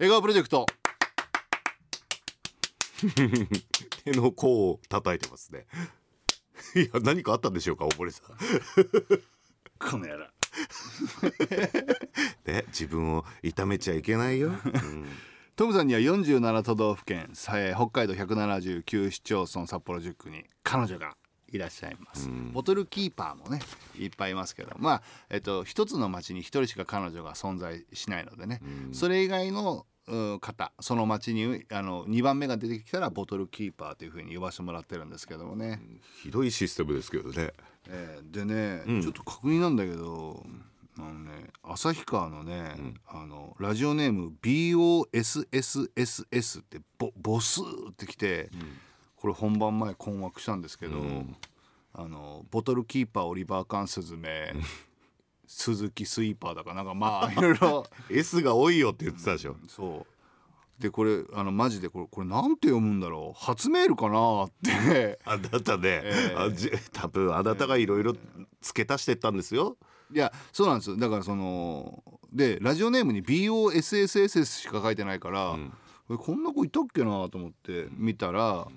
笑顔プロジェクト。手の甲を叩いてますね。いや何かあったんでしょうか大森さん。この野郎。ね自分を痛めちゃいけないよ、うん。トムさんには47都道府県さえー北海道179市町村札幌10区に彼女がいらっしゃいます、ボトルキーパーもねいっぱいいますけど。まあえっと一つの町に一人しか彼女が存在しないのでね、それ以外のうん方その町にあの2番目が出てきたらボトルキーパーというふうに呼ばせてもらってるんですけどもね、ひどいシステムですけどね。えーでね、ちょっと確認なんだけど、あのね旭川のね、あのラジオネーム BOSSSS ってボボスってきて、これ本番前困惑したんですけど、あのボトルキーパーオリバーカンスズメ鈴木スイーパーだかなんかまあ いろいろ。S が多いよって言ってたでしょ。そう。でこれあのマジでこれこれなんて読むんだろう。初メールかなって。あなたね、えあじ多分あなたがいろいろ付け足してったんですよ、いやそうなんですよ。だからそのでラジオネームに BOSSSS しか書いてないから、えこんな子いたっけなと思って見たら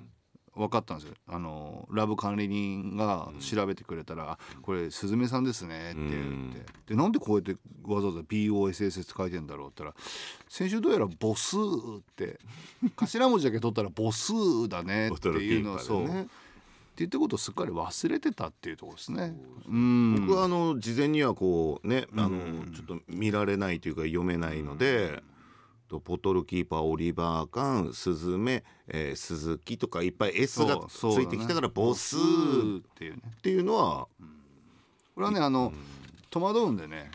分かったんですよ。あのラブ管理人が調べてくれたら「あこれスズメさんですね」って言って。でなんでこうやってわざわざ BOSSS って書いてんだろうって言ったら先週どうやら「ボス」って 頭文字だけ取ったら「ボスだね」っていうのをそう。って言ったことをすっかり忘れてたっていうところですね。うん。僕はあの事前にはこうねあのちょっと見られないというか読めないので、とボトルキーパーオリバーカンスズメ、えー鈴木とかいっぱい S がついてきたからボスっていうね。っていうのはこれはねあの戸惑うんでね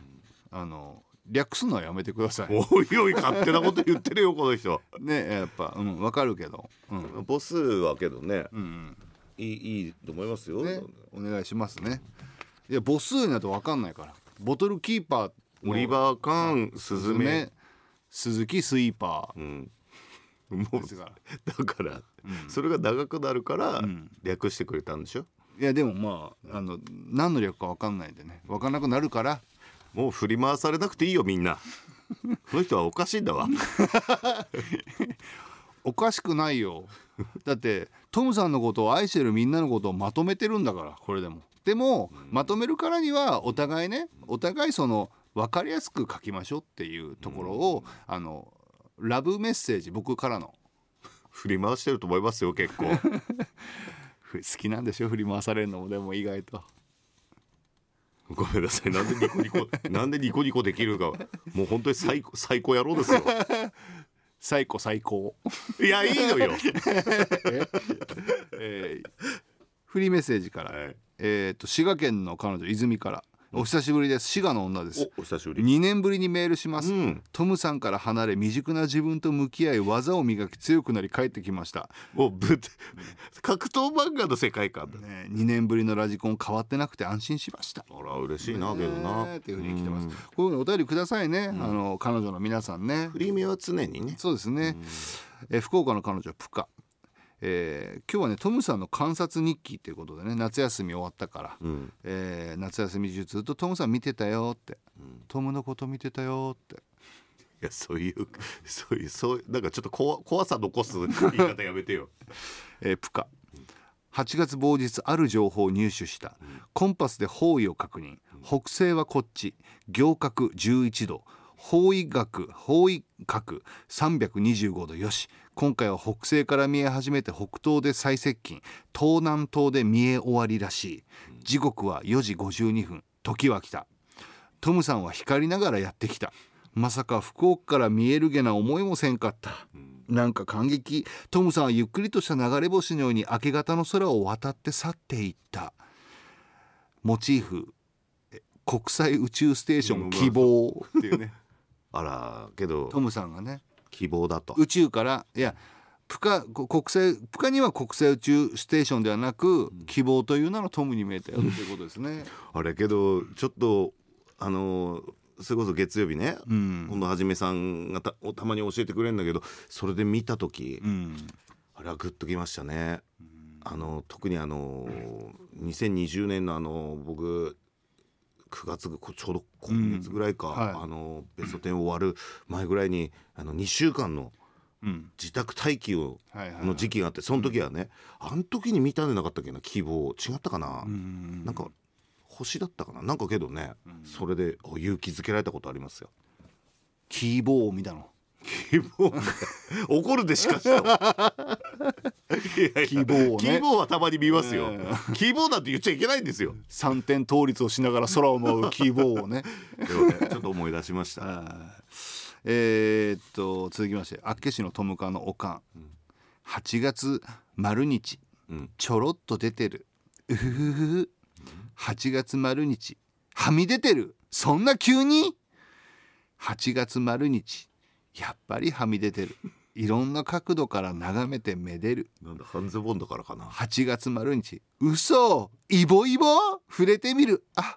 あの略すのはやめてください。おいおい勝手なこと言ってるよこの人。ねやっぱうんわかるけど。うん。ボスはけどね、うんいいいいと思いますよ、ねお願いしますね。いや母数になるとわかんないから。ボトルキーパーオリバーカンスズメ鈴木スイーパー。うん。もうですから。だから、それが長くなるから略してくれたんでしょ、いやでもまああの何の略かわかんないんでね。わかんなくなるから。もう振り回されなくていいよみんな。この人はおかしいんだわ。おかしくないよ。だってトムさんのことを愛してるみんなのことをまとめてるんだからこれでも。でもまとめるからにはお互いねお互いその分かりやすく書きましょうっていうところをあのラブメッセージ僕からの。振り回してると思いますよ結構。ふ好きなんでしょ振り回されるのもでも意外と。ごめんなさい。なんでニコニコ なんでニコニコできるかもう本当に最高最高野郎ですよ。最高最高、いやいいのよ。えーフリーメッセージから、はい。えー、と滋賀県の彼女泉からお久しぶりです。滋賀の女です。おお久しぶり。2年ぶりにメールします、うん。トムさんから離れ未熟な自分と向き合い技を磨き強くなり帰ってきました、もうぶ格闘漫画の世界観だ。ね、2年ぶりのラジコン変わってなくて安心しました。あら嬉しいなけどな。ねっていうふうに来てます。こういうのお便りくださいね、あの彼女の皆さんね。フリーメは常にね。そうですね、えー福岡の彼女プカえー今日はねトムさんの観察日記っていうことでね夏休み終わったから、うん。えー夏休み中ずっとトムさん見てたよって、トムのこと見てたよって。いやそういうそういうそうなんかちょっと怖怖さ残す言い方やめてよ。えープカ。8月某日ある情報を入手した、コンパスで方位を確認。北西はこっち。行角11度方位角方位角325度よし。今回は北西から見え始めて北東で最接近。東南東で見え終わりらしい。時刻は4時52分。時は来た。トムさんは光りながらやってきた。まさか福岡から見えるげな思いもせんかった、なんか感激。トムさんはゆっくりとした流れ星のように明け方の空を渡って去っていった。モチーフえ国際宇宙ステーション希望。っていうねあらけどトムさんがね。希望だと。宇宙からいやプカこ国際プカには国際宇宙ステーションではなく、希望という名のトムに見えたよっていうことですね。あれけどちょっとあのそれこそ月曜日ね、うん。今度はじめさんがたたまに教えてくれるんだけどそれで見た時、うん。あれはグッときましたね。あの特にあの2020年のあの僕9月こちょうど今月ぐらいか、うん。はい。あのベスト10終わる前ぐらいにあの2週間のうん。自宅待機をの時期があってその時はねあの時に見たんじゃなかったっけな希望。違ったかな、うんなんか星だったかな？なんかけどね、それであ勇気づけられたことありますよ。キーボーを見たの？希望ね怒るでしかしいやいや希望をね。キーボーはたまに見ますよ、えキーボーなんて言っちゃいけないんですよ。三点倒立をしながら空を舞うキーボーをねねちょっと思い出しました。は いえーっと続きまして厚岸のトムカのおかん、8月丸日うん。ちょろっと出てる。うふふふ8月丸日はみ出てる。そんな急に？8月丸日やっぱりはみ出てる。いろんな角度から眺めてめでる。なんだ半ズボンだからかな。8月丸日。嘘！イボイボ？触れてみる。あ！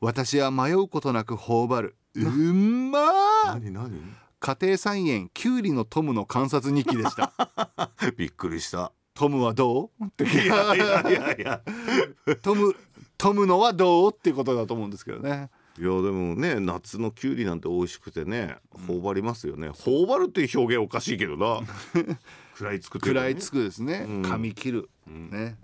私は迷うことなく頬張る。うんま！ー何何？家庭菜園キュウリのトムの観察日記でした。びっくりした。トムはどう？って。いやいやいやいや。トムトムのはどう？ってことだと思うんですけどねいやでもね夏のキュウリなんて美味しくてね頬張りますよね。頬張るっていう表現おかしいけどな。食らいつく食らいつくですね、うん。噛み切る、ん。ね。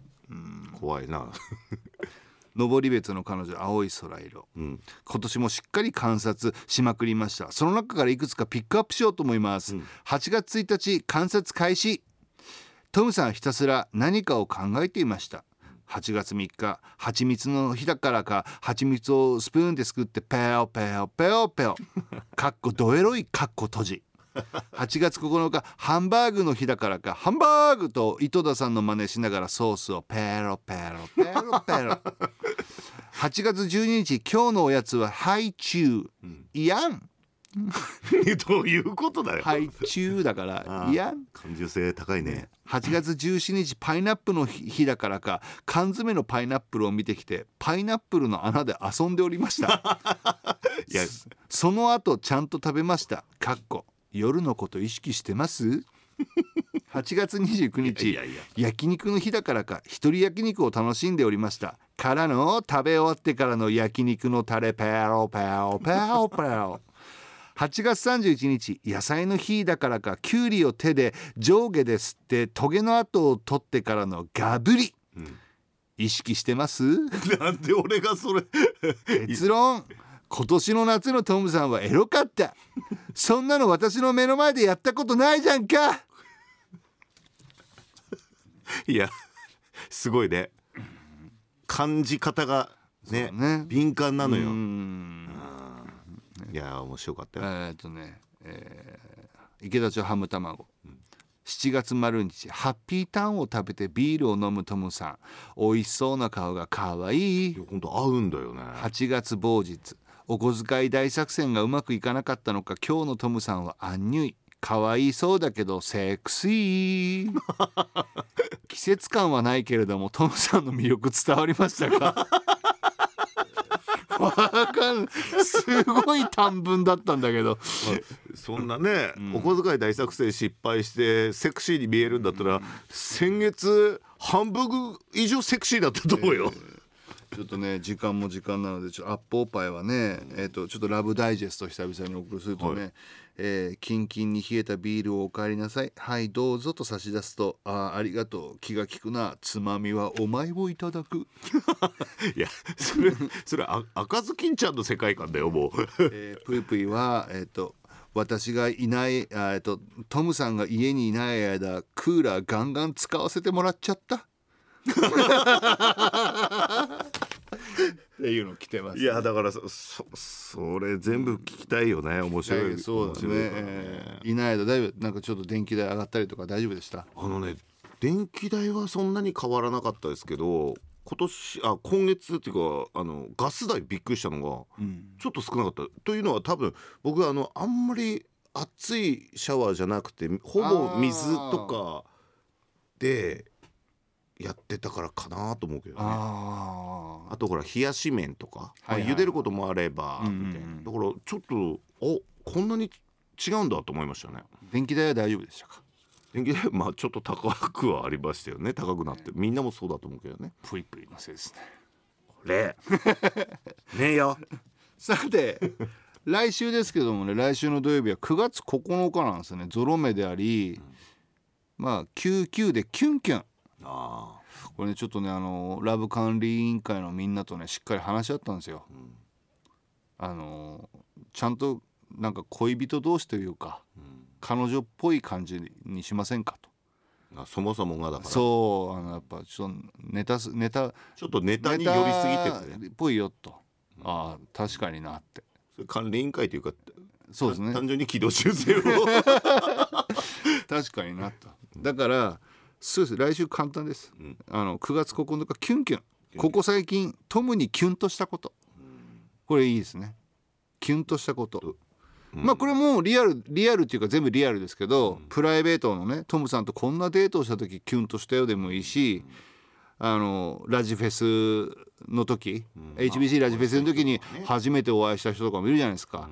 怖いな。登別の彼女青い空色。うん。今年もしっかり観察しまくりました。その中からいくつかピックアップしようと思います、うん。8月1日観察開始。トムさんひたすら何かを考えていました8月3日蜂蜜の日だからか蜂蜜をスプーンですくってペオペオペオペオ。かっこドエロいかっこ閉じ。8月9日ハンバーグの日だからかハンバーグと井戸田さんの真似しながらソースをペロペロペロペロ。8 月12日今日のおやつはハイチュウ、いやん どういうことだよ、ハイチュウだからいやん感受性高いね。8月17日パイナップルの日だからか缶詰のパイナップルを見てきてパイナップルの穴で遊んでおりました。いやその後ちゃんと食べました。かっこ夜のこと意識してます？8月29日いやいや。焼肉の日だからか一人焼肉を楽しんでおりました。からの食べ終わってからの焼肉のタレペロペロペロペロ8月31日野菜の日だからかきゅうりを手で上下で吸ってトゲの跡を取ってからのガブリ、ん。意識してます？なんで俺がそれ 結論。今年の夏のトムさんはエロかった。そんなの私の目の前でやったことないじゃんか。いやすごいね。感じ方がねね。敏感なのよいや面白かったえよ、ーっとね、えー池田町ハム卵、7月丸日ハッピーターンを食べてビールを飲むトムさん。美味しそうな顔が可愛い。いや本当合うんだよね。8月某日お小遣い大作戦がうまくいかなかったのか今日のトムさんはアンニュイ可愛いそうだけどセクシー。季節感はないけれどもトムさんの魅力伝わりましたか？すごい短文だったんだけど。そんなね、お小遣い大作戦失敗してセクシーに見えるんだったら、先月半分以上セクシーだったと思うよ、ちょっとね時間も時間なのでちょっとアップおっぱいはね、えー、とちょっとラブダイジェスト久々にお送りするとね、えーキンキンに冷えたビールをお帰りなさい。はいどうぞと差し出すとあーありがとう。気が利くな。つまみはお前をいただく、いやそれそれあ赤ずきんちゃんの世界観だよもう。えー、ぷいぷいはえっ、と私がいないあえっとトムさんが家にいない間クーラーガンガン使わせてもらっちゃった っていうの来てますいやだからそそそれ全部聞きたいよね。面白い。そうだね。ねえーいない間だいぶなんかちょっと電気代上がったりとか大丈夫でした？あのね電気代はそんなに変わらなかったですけど今年あ今月っていうかあのガス代びっくりしたのがちょっと少なかった。というのは多分僕あのあんまり熱いシャワーじゃなくてほぼ水とかでやってたからかなと思うけどね。ああとほら冷やし麺とか、はいはい。まあ茹でることもあればうんうんうん。みたいな。だからちょっとおこんなに違うんだと思いましたね。電気代は大丈夫でしたか？電気代 まあちょっと高くはありましたよね。高くなって。みんなもそうだと思うけどね。プイプイのせいですね。こ例 ねえよ。さて来週ですけどもね来週の土曜日は9月9日なんですよね。ゾロ目であり、まあ99でキュンキュンあこれねちょっとねあのラブ管理委員会のみんなとねしっかり話し合ったんですよ、あのちゃんとなんか恋人同士というか、彼女っぽい感じにしませんかと。そもそもがだから。そうあのやっぱちょっとネタすネタちょっとネタに寄りすぎてっぽいよと、ああ確かになって。それ管理委員会というかそうですね。単純に軌道修正を。確かになと。だからそうです。来週簡単です、あの9月9日キュンキュン。ここ最近トムにキュンとしたこと。これいいですね。キュンとしたこと、まあこれもリアルリアルっていうか全部リアルですけど、プライベートのねトムさんとこんなデートをした時キュンとしたよでもいいし、あのラジフェスの時、HBC ラジフェスの時に初めてお会いした人とかもいるじゃないですか。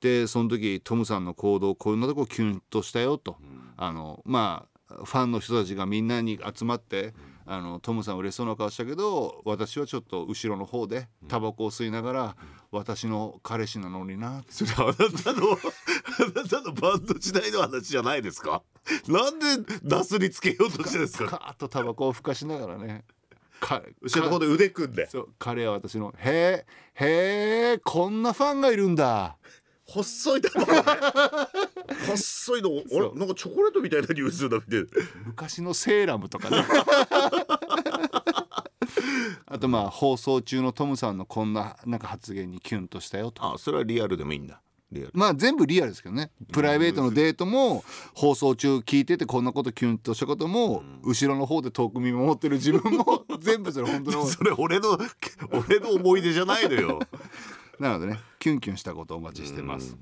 でその時トムさんの行動こんなとこキュンとしたよと、あのまあファンの人たちがみんなに集まって、あのトムさん嬉しそうな顔したけど私はちょっと後ろの方でタバコを吸いながら、私の彼氏なのにな。それあなたの あなたのバンド時代の話じゃないですか？なんでなすりつけようとしてるんですか？カーッとタバコをふかしながらね。か後ろの方で腕組んで。そう彼は私の「へえへえこんなファンがいるんだ。細い玉がね細いのあれなんかチョコレートみたいな匂いするなみたいな昔のセーラム」とかね。あとまあ放送中のトムさんのこんななんか発言にキュンとしたよとあそれはリアルでもいいんだ。リアル。まあ全部リアルですけどね。プライベートのデートも放送中聞いててこんなことキュンとしたことも後ろの方で遠く見守ってる自分も 全部それ本当の。それ俺の俺の思い出じゃないのよ。なのでねキュンキュンしたことをお待ちしてます。